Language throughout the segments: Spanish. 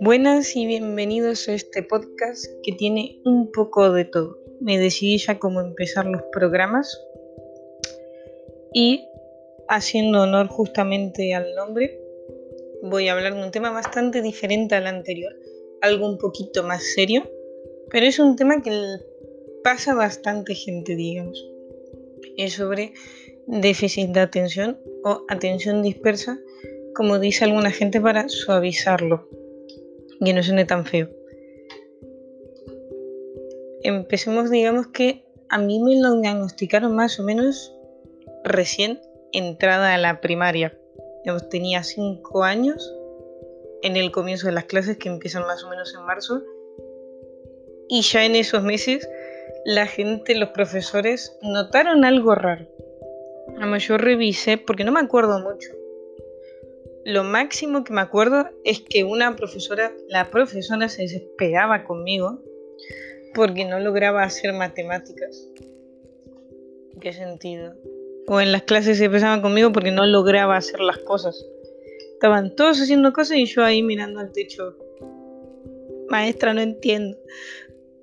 Buenas y bienvenidos a este podcast que tiene un poco de todo. Me decidí ya cómo empezar los programas y haciendo honor justamente al nombre, voy a hablar de un tema bastante diferente al anterior, algo un poquito más serio, pero es un tema que pasa bastante gente, digamos. Es sobre déficit de atención o atención dispersa, como dice alguna gente para suavizarlo que no suene tan feo. Empecemos, digamos que a mí me lo diagnosticaron más o menos recién entrada a la primaria. Tenía 5 años en el comienzo de las clases que empiezan más o menos en marzo. Y ya en esos meses la gente, los profesores, notaron algo raro. Además yo revisé, porque no me acuerdo mucho, lo máximo que me acuerdo es que una profesora, la profesora se desesperaba conmigo porque no lograba hacer matemáticas. ¿Qué sentido? O en las clases se empezaban conmigo porque no lograba hacer las cosas. Estaban todos haciendo cosas y yo ahí mirando al techo. Maestra, no entiendo.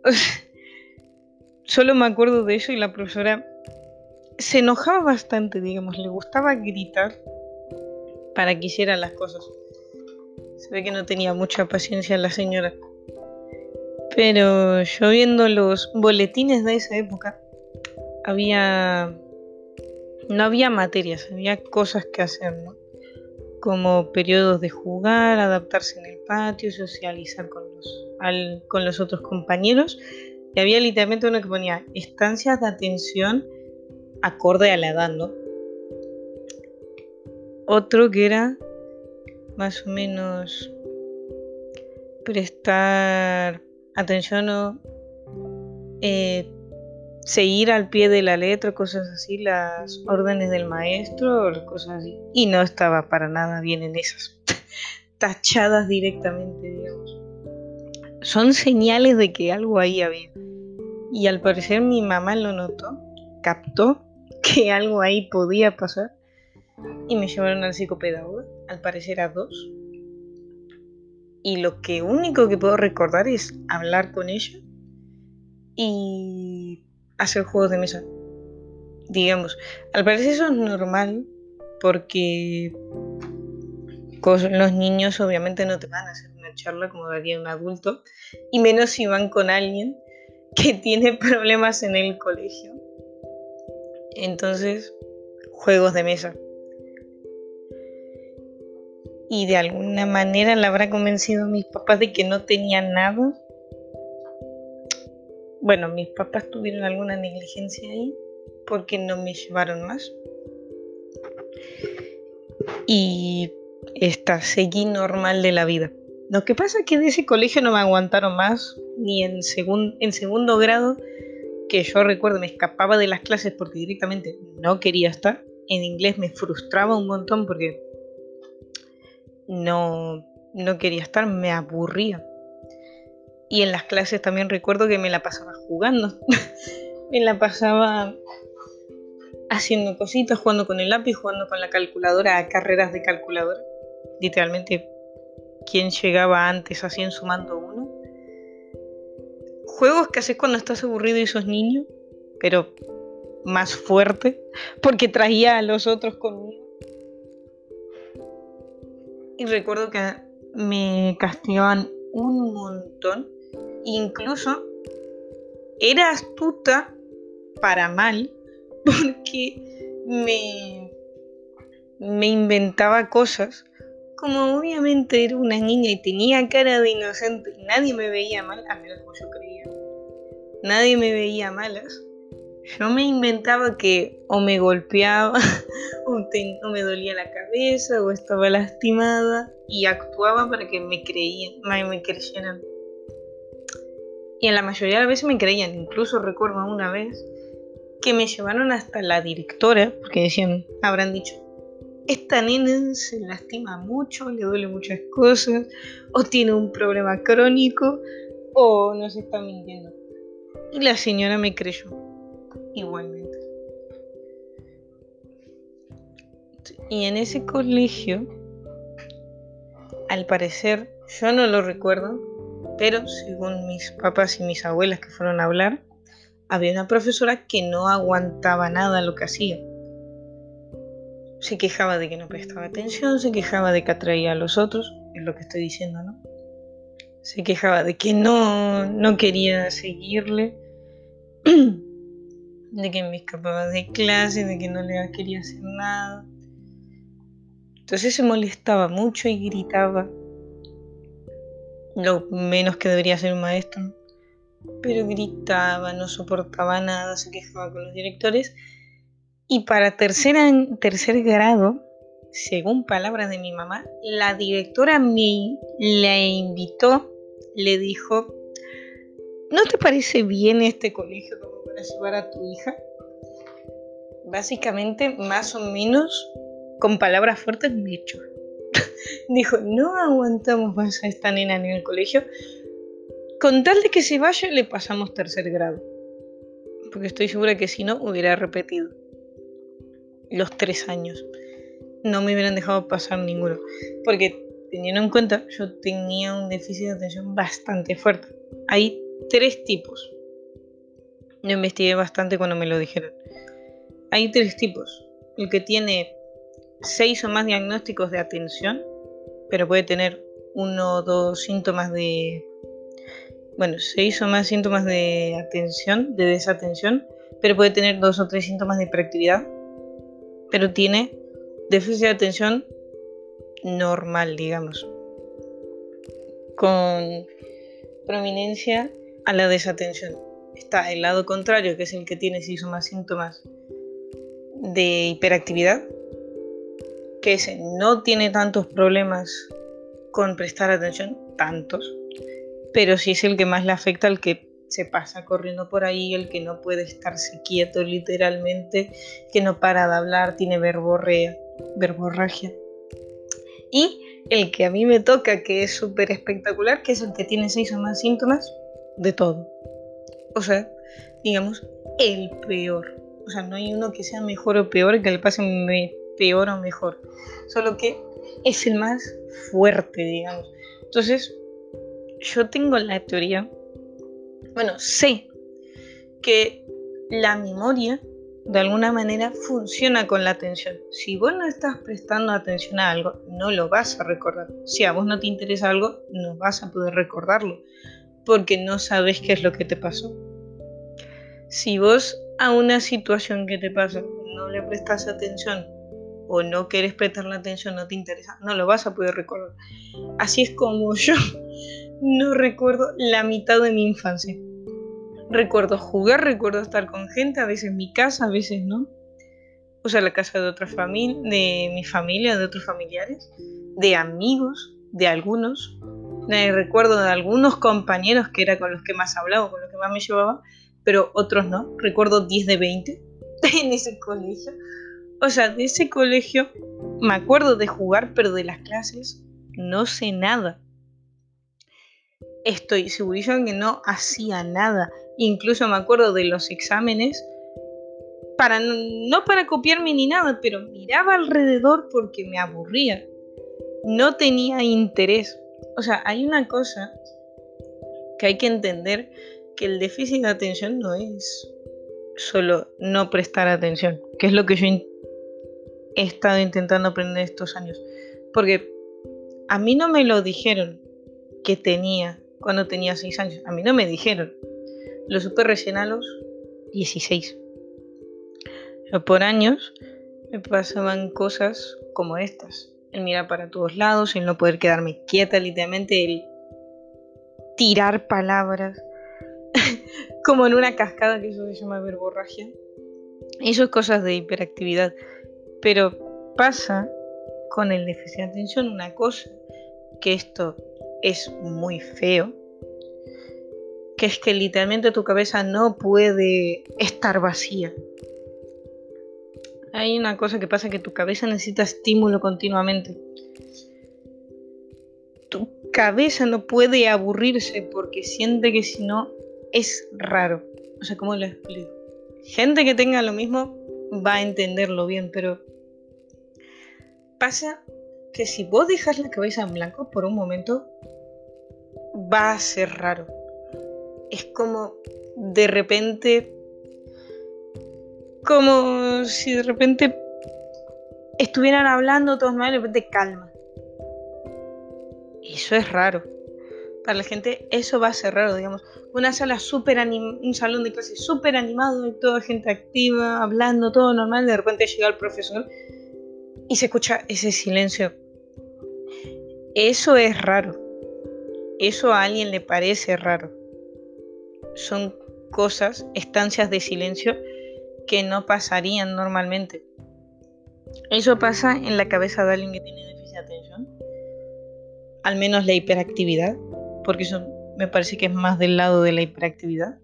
Solo me acuerdo de eso y la profesora se enojaba bastante, digamos, le gustaba gritar para que hicieran las cosas. Se ve que no tenía mucha paciencia la señora. Pero yo viendo los boletines de esa época, había... No había materias, había cosas que hacer, ¿no? Como periodos de jugar, adaptarse en el patio, socializar con los, con los otros compañeros. Y había literalmente uno que ponía estancias de atención acorde a la edad, otro que era más o menos prestar atención o eh, seguir al pie de la letra, cosas así, las órdenes del maestro, cosas así. Y no estaba para nada bien en esas. Tachadas directamente, digamos. Son señales de que algo ahí había. Y al parecer mi mamá lo notó, captó que algo ahí podía pasar y me llevaron al psicopedagoga, al parecer a dos. Y lo que único que puedo recordar es hablar con ella y hacer juegos de mesa. Digamos, al parecer eso es normal porque con los niños obviamente no te van a hacer una charla como daría un adulto y menos si van con alguien que tiene problemas en el colegio. Entonces, juegos de mesa y de alguna manera le habrá convencido a mis papás de que no tenía nada. Bueno, mis papás tuvieron alguna negligencia ahí porque no me llevaron más. Y esta seguí normal de la vida. Lo que pasa es que de ese colegio no me aguantaron más, ni en, en segundo grado, que yo recuerdo me escapaba de las clases porque directamente no quería estar. En inglés me frustraba un montón porque no, no quería estar, me aburría. Y en las clases también recuerdo que me la pasaba jugando. me la pasaba haciendo cositas, jugando con el lápiz, jugando con la calculadora a carreras de calculadora. Literalmente, ¿quién llegaba antes así en sumando uno? Juegos que haces cuando estás aburrido y sos niño, pero más fuerte, porque traía a los otros conmigo. Y recuerdo que me castigaban un montón. Incluso era astuta para mal porque me, me inventaba cosas. Como obviamente era una niña y tenía cara de inocente y nadie me veía mal, a menos como yo creía. Nadie me veía malas yo me inventaba que o me golpeaba o, me dolía la cabeza o estaba lastimada y actuaba para que me creían, me creyeran. Y en la mayoría de las veces me creían, incluso recuerdo una vez que me llevaron hasta la directora, porque decían, habrán dicho, esta nena se lastima mucho, le duele muchas cosas, o tiene un problema crónico, o nos está mintiendo. Y la señora me creyó igualmente. Y en ese colegio, al parecer, yo no lo recuerdo, pero según mis papás y mis abuelas que fueron a hablar, había una profesora que no aguantaba nada lo que hacía. Se quejaba de que no prestaba atención, se quejaba de que atraía a los otros, es lo que estoy diciendo, ¿no? Se quejaba de que no, no quería seguirle, de que me escapaba de clase, de que no le quería hacer nada. Entonces se molestaba mucho y gritaba. Lo menos que debería ser un maestro pero gritaba, no soportaba nada, se quejaba con los directores. Y para tercer, tercer grado, según palabras de mi mamá, la directora me la invitó, le dijo, ¿no te parece bien este colegio como para llevar a tu hija? Básicamente, más o menos, con palabras fuertes, me echó. Dijo, no aguantamos más a esta nena en el colegio, con tal de que se vaya, le pasamos tercer grado. Porque estoy segura que si no, hubiera repetido los tres años. No me hubieran dejado pasar ninguno. Porque teniendo en cuenta, yo tenía un déficit de atención bastante fuerte. Hay tres tipos. Yo investigué bastante cuando me lo dijeron. Hay tres tipos. El que tiene seis o más diagnósticos de atención, pero puede tener uno o dos síntomas de bueno, seis o más síntomas de atención, de desatención, pero puede tener dos o tres síntomas de hiperactividad, pero tiene déficit de atención normal, digamos, con prominencia a la desatención. Está el lado contrario, que es el que tiene seis o más síntomas de hiperactividad, que ese no tiene tantos problemas con prestar atención, tantos, pero sí es el que más le afecta al que se pasa corriendo por ahí, el que no puede estarse quieto literalmente, que no para de hablar, tiene verborrea, verborragia. Y el que a mí me toca, que es súper espectacular, que es el que tiene seis o más síntomas de todo. O sea, digamos, el peor. O sea, no hay uno que sea mejor o peor, que le pase peor o mejor. Solo que es el más fuerte, digamos. Entonces, yo tengo la teoría, bueno, sé que la memoria de alguna manera funciona con la atención. Si vos no estás prestando atención a algo, no lo vas a recordar. Si a vos no te interesa algo, no vas a poder recordarlo, porque no sabes qué es lo que te pasó. Si vos a una situación que te pasa no le prestas atención o no quieres prestarle atención, no te interesa, no lo vas a poder recordar. Así es como yo no recuerdo la mitad de mi infancia. Recuerdo jugar, recuerdo estar con gente, a veces en mi casa, a veces no. O sea, la casa de otra de mi familia, de otros familiares, de amigos, de algunos. recuerdo de algunos compañeros que era con los que más hablaba, con los que más me llevaba, pero otros no. Recuerdo 10 de 20 en ese colegio. O sea, de ese colegio me acuerdo de jugar, pero de las clases no sé nada estoy segurísima que no hacía nada. Incluso me acuerdo de los exámenes, para, no para copiarme ni nada, pero miraba alrededor porque me aburría. No tenía interés. O sea, hay una cosa que hay que entender, que el déficit de atención no es solo no prestar atención, que es lo que yo he estado intentando aprender estos años. Porque a mí no me lo dijeron que tenía cuando tenía 6 años. A mí no me dijeron. Lo supe recién a los 16. por años me pasaban cosas como estas. El mirar para todos lados, el no poder quedarme quieta literalmente, el tirar palabras, como en una cascada que eso se llama verborragia. Eso es cosas de hiperactividad. Pero pasa con el déficit de atención una cosa, que esto es muy feo, que es que literalmente tu cabeza no puede estar vacía. Hay una cosa que pasa que tu cabeza necesita estímulo continuamente. Tu cabeza no puede aburrirse porque siente que si no es raro. O sea, ¿cómo lo explico? Gente que tenga lo mismo va a entenderlo bien, pero pasa que si vos dejas la cabeza en blanco por un momento, va a ser raro. Es como de repente, como si de repente estuvieran hablando todos mal y de repente calma. Eso es raro. Para la gente eso va a ser raro, digamos. Una sala súper un salón de clase súper animado, y toda gente activa, hablando, todo normal, de repente llega el profesor y se escucha ese silencio. Eso es raro. Eso a alguien le parece raro. Son cosas, estancias de silencio que no pasarían normalmente. Eso pasa en la cabeza de alguien que tiene déficit de atención. Al menos la hiperactividad, porque eso me parece que es más del lado de la hiperactividad.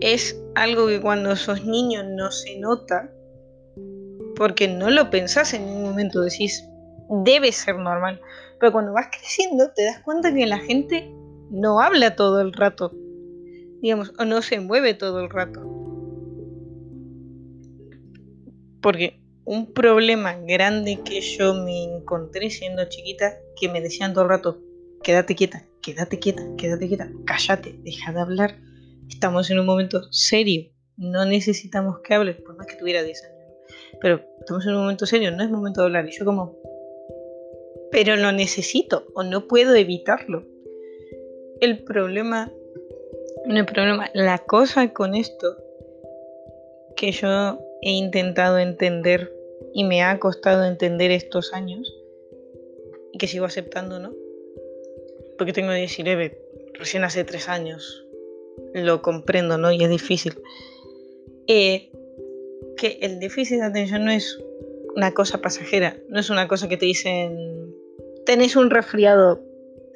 es algo que cuando sos niño no se nota, porque no lo pensás en ningún momento, decís, debe ser normal. Pero cuando vas creciendo te das cuenta que la gente no habla todo el rato, digamos, o no se mueve todo el rato. Porque un problema grande que yo me encontré siendo chiquita, que me decían todo el rato, quédate quieta, quédate quieta, quédate quieta, cállate, deja de hablar. Estamos en un momento serio, no necesitamos que hables, por más que tuviera 10 años. Pero estamos en un momento serio, no es momento de hablar. Y yo como, pero lo necesito o no puedo evitarlo. El problema, no el problema, la cosa con esto que yo he intentado entender y me ha costado entender estos años y que sigo aceptando, ¿no? Porque tengo 19, recién hace 3 años lo comprendo, ¿no? Y es difícil. Eh, que el déficit de atención no es una cosa pasajera, no es una cosa que te dicen, tenés un resfriado,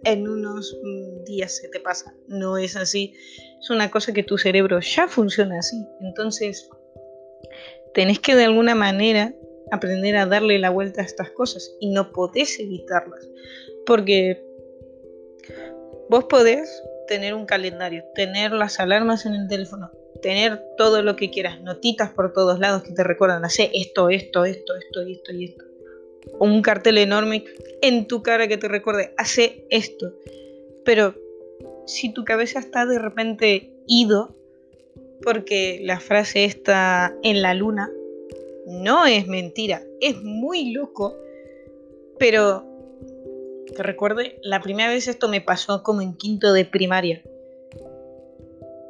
en unos días se te pasa. No es así. Es una cosa que tu cerebro ya funciona así. Entonces, tenés que de alguna manera aprender a darle la vuelta a estas cosas y no podés evitarlas. Porque vos podés tener un calendario, tener las alarmas en el teléfono, tener todo lo que quieras, notitas por todos lados que te recuerdan, hacer esto, esto, esto, esto esto y esto. Un cartel enorme en tu cara que te recuerde, hace esto. Pero si tu cabeza está de repente ido, porque la frase está en la luna, no es mentira, es muy loco, pero te recuerde, la primera vez esto me pasó como en quinto de primaria.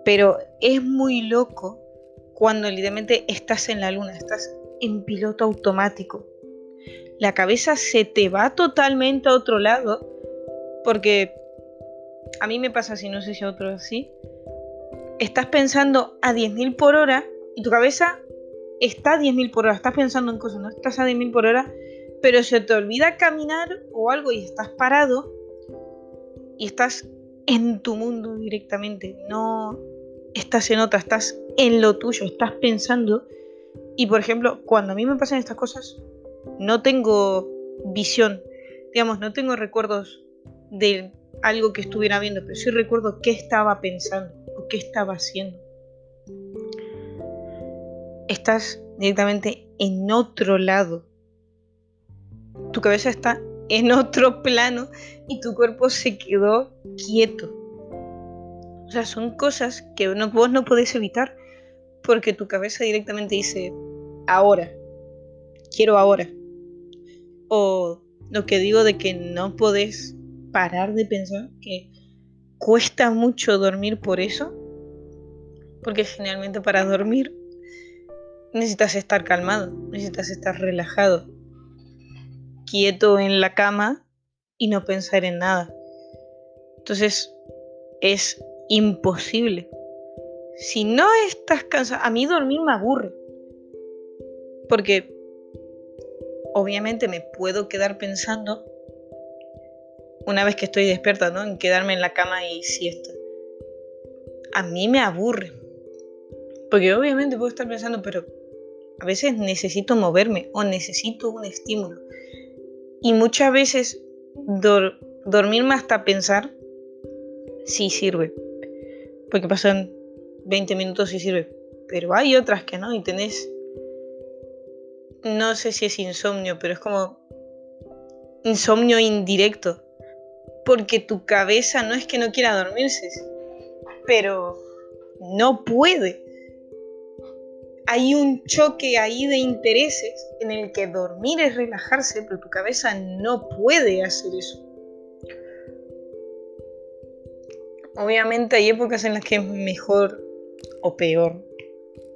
Pero es muy loco cuando literalmente estás en la luna, estás en piloto automático. La cabeza se te va totalmente a otro lado porque a mí me pasa así, no sé si a otro así. Estás pensando a 10.000 por hora y tu cabeza está a 10.000 por hora, estás pensando en cosas, no estás a 10.000 por hora, pero se te olvida caminar o algo y estás parado y estás en tu mundo directamente, no estás en otra, estás en lo tuyo, estás pensando. Y por ejemplo, cuando a mí me pasan estas cosas, no tengo visión, digamos, no tengo recuerdos de algo que estuviera viendo, pero sí recuerdo qué estaba pensando o qué estaba haciendo. Estás directamente en otro lado. Tu cabeza está en otro plano y tu cuerpo se quedó quieto. O sea, son cosas que vos no podés evitar porque tu cabeza directamente dice, ahora, quiero ahora. O lo que digo de que no podés parar de pensar, que cuesta mucho dormir por eso, porque generalmente para dormir necesitas estar calmado, necesitas estar relajado, quieto en la cama y no pensar en nada. Entonces es imposible. Si no estás cansado, a mí dormir me aburre. Porque obviamente me puedo quedar pensando una vez que estoy despierta, ¿no? En quedarme en la cama y siesta. A mí me aburre. Porque obviamente puedo estar pensando, pero a veces necesito moverme o necesito un estímulo. Y muchas veces dormirme hasta pensar sí sirve porque pasan 20 minutos y sirve. Pero hay otras que no, y tenés no sé si es insomnio, pero es como insomnio indirecto. Porque tu cabeza no es que no quiera dormirse, pero no puede. Hay un choque ahí de intereses en el que dormir es relajarse, pero tu cabeza no puede hacer eso. Obviamente hay épocas en las que es mejor o peor,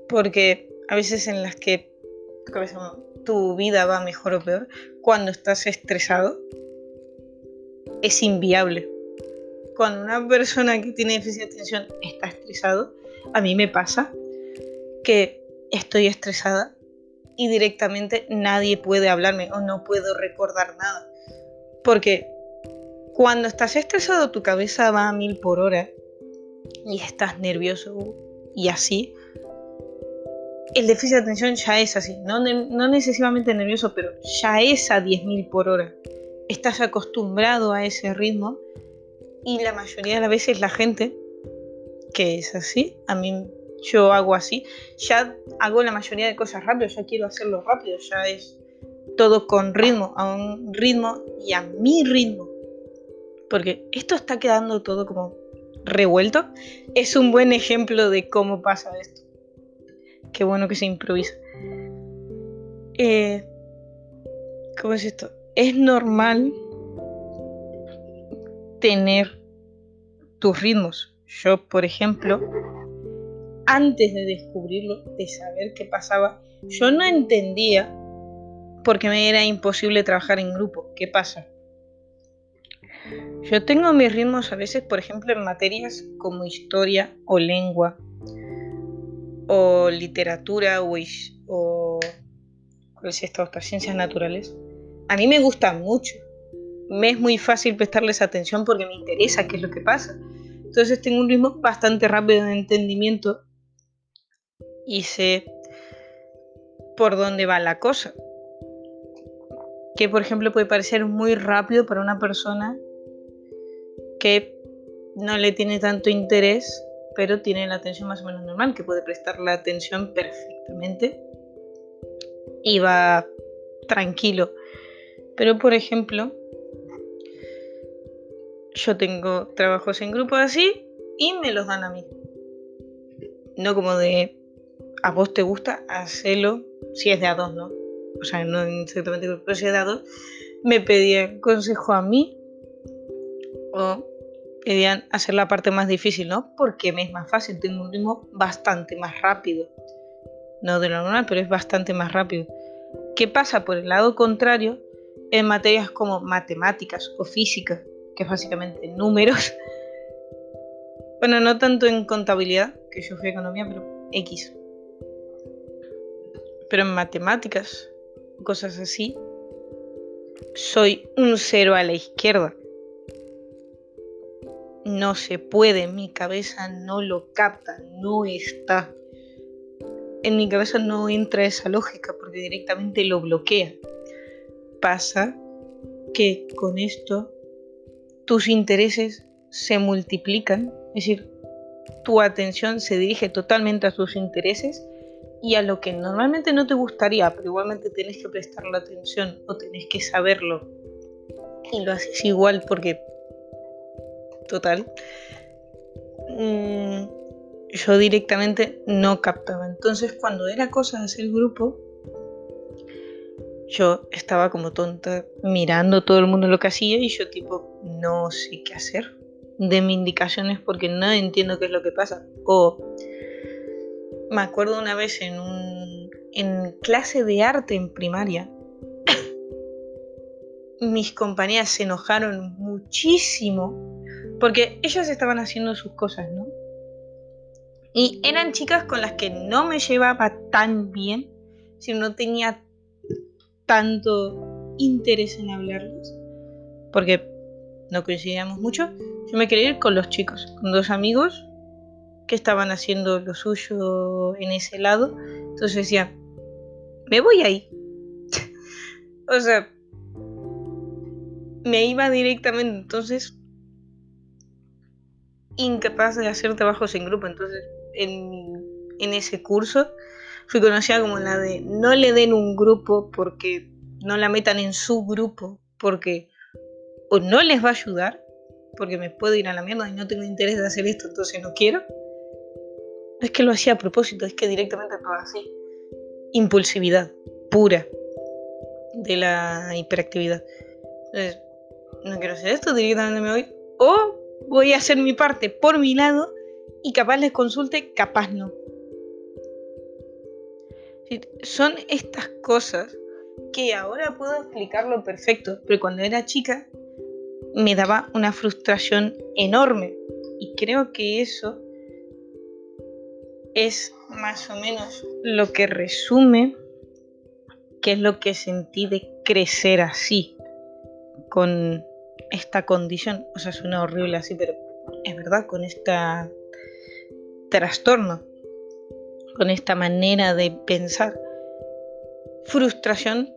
porque a veces en las que tu vida va mejor o peor, cuando estás estresado, es inviable. Cuando una persona que tiene déficit de atención está estresado, a mí me pasa que estoy estresada y directamente nadie puede hablarme o no puedo recordar nada. Porque cuando estás estresado tu cabeza va a mil por hora y estás nervioso y así, el déficit de atención ya es así, no, no necesariamente nervioso, pero ya es a 10.000 por hora. Estás acostumbrado a ese ritmo y la mayoría de las veces la gente que es así, a mí yo hago así, ya hago la mayoría de cosas rápido, ya quiero hacerlo rápido, ya es todo con ritmo, a un ritmo y a mi ritmo. Porque esto está quedando todo como revuelto. Es un buen ejemplo de cómo pasa esto qué bueno que se improvisa. Eh, ¿Cómo es esto? Es normal tener tus ritmos. Yo, por ejemplo, antes de descubrirlo, de saber qué pasaba, yo no entendía por qué me era imposible trabajar en grupo. ¿Qué pasa? Yo tengo mis ritmos a veces, por ejemplo, en materias como historia o lengua o literatura o, ¿cuál es esta otra? Ciencias naturales, a mí me gusta mucho. Me es muy fácil prestarles atención porque me interesa qué es lo que pasa. Entonces tengo un ritmo bastante rápido de entendimiento y sé por dónde va la cosa. Que por ejemplo puede parecer muy rápido para una persona que no le tiene tanto interés pero tiene la atención más o menos normal, que puede prestar la atención perfectamente y va tranquilo. Pero por ejemplo, yo tengo trabajos en grupo así y me los dan a mí. No como de a vos te gusta, hacerlo si es de a dos, ¿no? O sea, no exactamente, pero si es de a dos, me pedían consejo a mí o querían hacer la parte más difícil, ¿no? Porque me es más fácil, tengo un ritmo bastante más rápido. No de lo normal, pero es bastante más rápido. ¿Qué pasa por el lado contrario en materias como matemáticas o física, que es básicamente números? Bueno, no tanto en contabilidad, que yo fui a economía, pero X. Pero en matemáticas, cosas así, soy un cero a la izquierda no se puede, mi cabeza no lo capta, no está. En mi cabeza no entra esa lógica porque directamente lo bloquea. Pasa que con esto tus intereses se multiplican, es decir, tu atención se dirige totalmente a tus intereses y a lo que normalmente no te gustaría, pero igualmente tenés que prestar la atención o tenés que saberlo y lo haces igual porque total, mm, yo directamente no captaba. Entonces cuando era cosa de hacer grupo, yo estaba como tonta mirando todo el mundo lo que hacía y yo tipo no sé qué hacer. De mis indicaciones porque no entiendo qué es lo que pasa. O me acuerdo una vez en un en clase de arte en primaria mis compañeras se enojaron muchísimo porque ellas estaban haciendo sus cosas, ¿no? Y eran chicas con las que no me llevaba tan bien, si no tenía tanto interés en hablarles, porque no coincidíamos mucho. Yo me quería ir con los chicos, con dos amigos que estaban haciendo lo suyo en ese lado. Entonces decía, me voy ahí. o sea, me iba directamente. Entonces incapaz de hacer trabajos en grupo. Entonces, en, ese curso, Fui conocida como la de no le den un grupo porque no la metan en su grupo porque o no les va a ayudar porque me puedo ir a la mierda y no tengo interés de hacer esto, entonces no quiero. No es que lo hacía a propósito, es que directamente todo así. Impulsividad pura de la hiperactividad. Entonces, no quiero hacer esto, directamente me voy. O voy a hacer mi parte por mi lado y capaz les consulte, capaz no. Son estas cosas que ahora puedo explicarlo perfecto, pero cuando era chica me daba una frustración enorme. Y creo que eso es más o menos lo que resume qué es lo que sentí de crecer así, con esta condición. O sea, suena horrible así, pero es verdad, con este trastorno, con esta manera de pensar. Frustración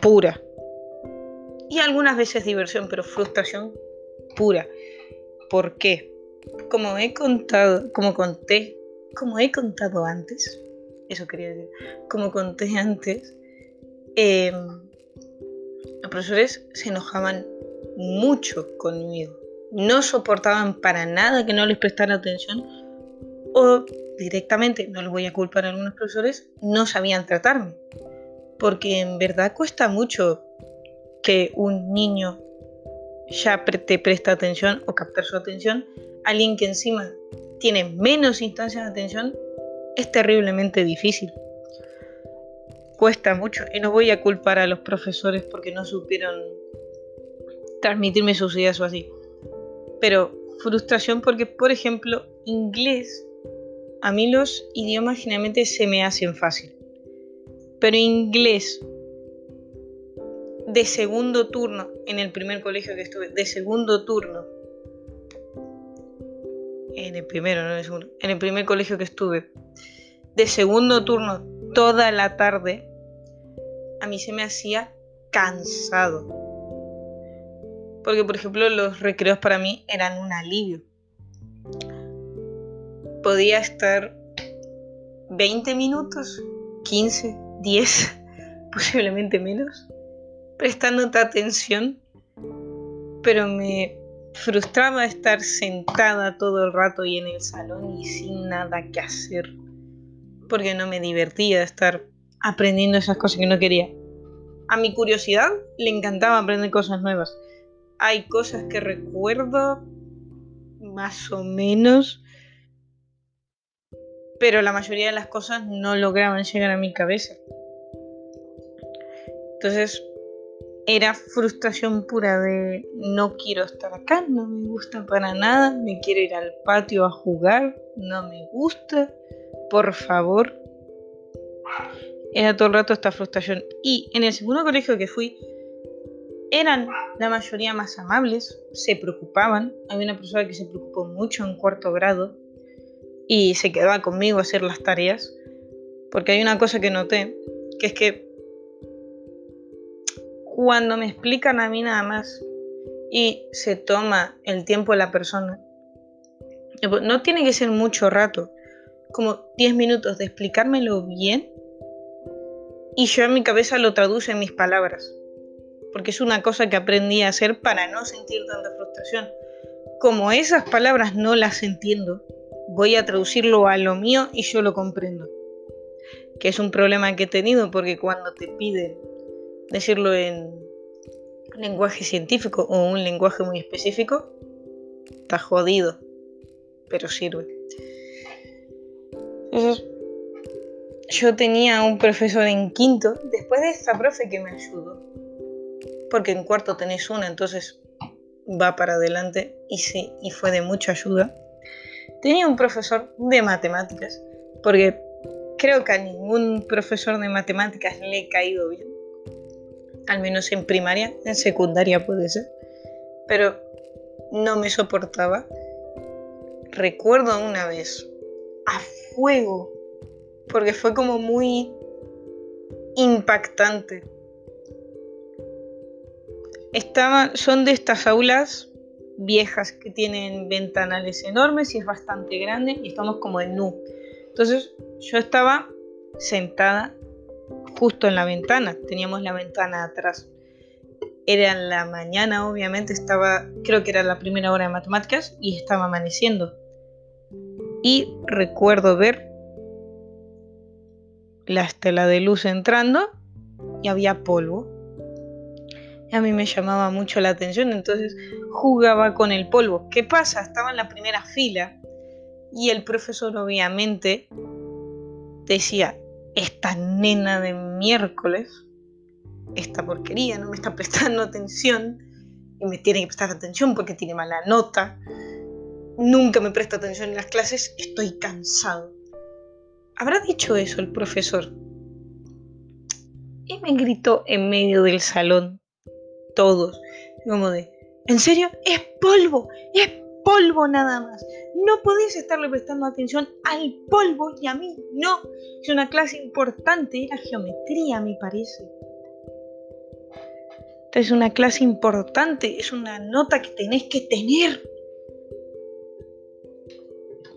pura. Y algunas veces diversión, pero frustración pura. ¿Por qué? Como he contado, como conté, como he contado antes, eso quería decir, como conté antes, em, los profesores se enojaban mucho conmigo. No soportaban para nada que no les prestara atención o directamente, no les voy a culpar a algunos profesores, no sabían tratarme. Porque en verdad cuesta mucho que un niño ya te presta atención o captar su atención. Alguien que encima tiene menos instancias de atención es terriblemente difícil. Cuesta mucho y no voy a culpar a los profesores porque no supieron transmitirme sus ideas o así. Pero frustración porque, por ejemplo, inglés, a mí los idiomas generalmente se me hacen fácil. Pero inglés de segundo turno, en el primer colegio que estuve, de segundo turno, en el primero, no en el segundo, en el primer colegio que estuve, de segundo turno toda la tarde, a mí se me hacía cansado. Porque, por ejemplo, los recreos para mí eran un alivio. Podía estar 20 minutos, 15, 10, posiblemente menos, prestándote atención, pero me frustraba estar sentada todo el rato y en el salón y sin nada que hacer, porque no me divertía estar aprendiendo esas cosas que no quería. A mi curiosidad le encantaba aprender cosas nuevas. Hay cosas que recuerdo más o menos, pero la mayoría de las cosas no lograban llegar a mi cabeza. Entonces era frustración pura de no quiero estar acá, no me gusta para nada, me quiero ir al patio a jugar, no me gusta, por favor. Era todo el rato esta frustración. Y en el segundo colegio que fui, eran la mayoría más amables, se preocupaban. Había una persona que se preocupó mucho en cuarto grado y se quedaba conmigo a hacer las tareas. Porque hay una cosa que noté, que es que cuando me explican a mí nada más y se toma el tiempo de la persona, no tiene que ser mucho rato, como 10 minutos de explicármelo bien y yo en mi cabeza lo traduzco en mis palabras, porque es una cosa que aprendí a hacer para no sentir tanta frustración. Como esas palabras no las entiendo, voy a traducirlo a lo mío y yo lo comprendo. Que es un problema que he tenido porque cuando te piden decirlo en lenguaje científico o un lenguaje muy específico, está jodido, pero sirve. Yo tenía un profesor en quinto, después de esta profe que me ayudó, porque en cuarto tenés una, entonces va para adelante y sí, y fue de mucha ayuda. Tenía un profesor de matemáticas, porque creo que a ningún profesor de matemáticas le he caído bien al menos en primaria, en secundaria puede ser, pero no me soportaba. Recuerdo una vez a fuego, porque fue como muy impactante. Estaba, son de estas aulas viejas que tienen ventanales enormes y es bastante grande y estamos como en nu. Entonces yo estaba sentada justo en la ventana. Teníamos la ventana atrás. Era en la mañana, obviamente, estaba, creo que era la primera hora de matemáticas y estaba amaneciendo. Y recuerdo ver la estela de luz entrando y había polvo. A mí me llamaba mucho la atención, entonces jugaba con el polvo. ¿Qué pasa? Estaba en la primera fila y el profesor obviamente decía, esta nena de miércoles, esta porquería, no me está prestando atención y me tiene que prestar atención porque tiene mala nota. Nunca me presta atención en las clases, estoy cansado. ¿Habrá dicho eso el profesor? Y me gritó en medio del salón, todos, como de, ¿en serio? Es polvo, es polvo nada más. No podéis estarle prestando atención al polvo y a mí no. Es una clase importante, era geometría, me parece. es una clase importante, es una nota que tenéis que tener.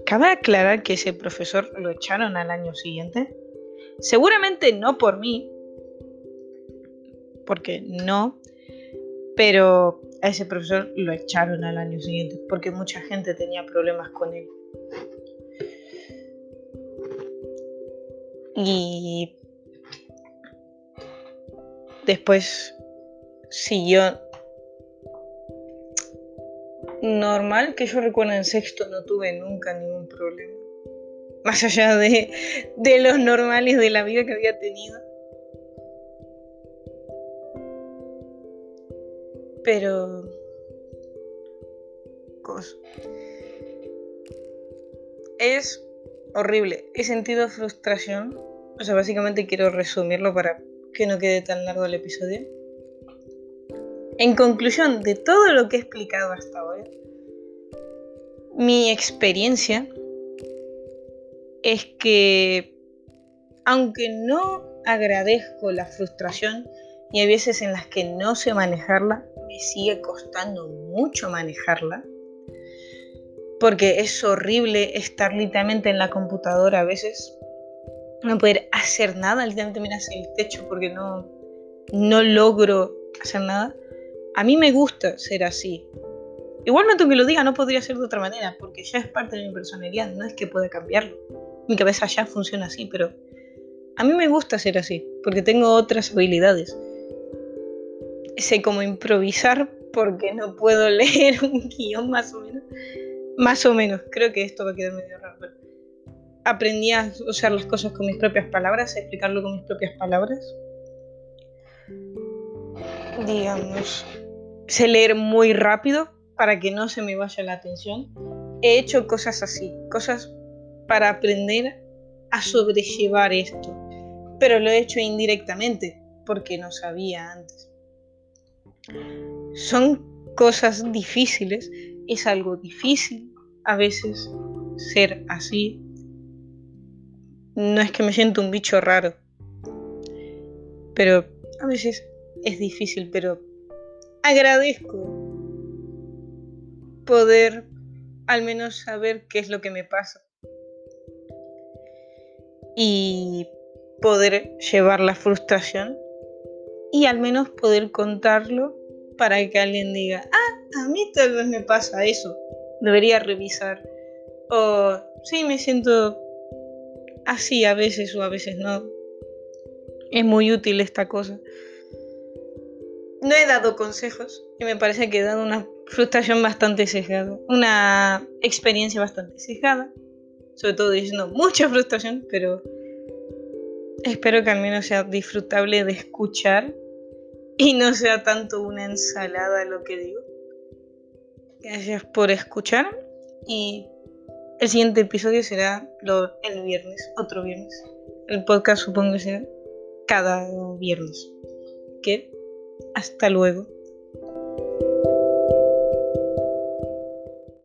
Cabe aclarar que ese profesor lo echaron al año siguiente. Seguramente no por mí, porque no, pero a ese profesor lo echaron al año siguiente porque mucha gente tenía problemas con él. Y después siguió normal que yo recuerdo en sexto no tuve nunca ningún problema. Más allá de, de los normales de la vida que había tenido. Pero... Es horrible. He sentido frustración. O sea, básicamente quiero resumirlo para que no quede tan largo el episodio. En conclusión de todo lo que he explicado hasta ahora, mi experiencia es que aunque no agradezco la frustración y hay veces en las que no sé manejarla, me sigue costando mucho manejarla. Porque es horrible estar literalmente en la computadora a veces. No poder hacer nada, literalmente miras el techo porque no, no logro hacer nada. A mí me gusta ser así. Igualmente aunque lo diga no podría ser de otra manera, porque ya es parte de mi personalidad, no es que pueda cambiarlo. Mi cabeza ya funciona así, pero a mí me gusta ser así, porque tengo otras habilidades sé cómo improvisar porque no puedo leer un guion más o menos. Más o menos, creo que esto va a quedar medio raro. aprendí a usar las cosas con mis propias palabras, a explicarlo con mis propias palabras. Digamos, sé leer muy rápido para que no se me vaya la atención. He hecho cosas así, cosas para aprender a sobrellevar esto. Pero lo he hecho indirectamente porque no sabía antes. Son cosas difíciles, es algo difícil a veces ser así. No es que me siento un bicho raro, pero a veces es difícil, pero agradezco poder al menos saber qué es lo que me pasa y poder llevar la frustración y al menos poder contarlo para que alguien diga, ah, a mí tal vez me pasa eso, debería revisar. O sí, me siento así a veces o a veces no. Es muy útil esta cosa. No he dado consejos y me parece que he dado una frustración bastante sesgada, una experiencia bastante sesgada, sobre todo diciendo mucha frustración, pero espero que al menos sea disfrutable de escuchar y no sea tanto una ensalada lo que digo. Gracias por escuchar y el siguiente episodio será el viernes, otro viernes. El podcast supongo que será cada viernes. Que hasta luego.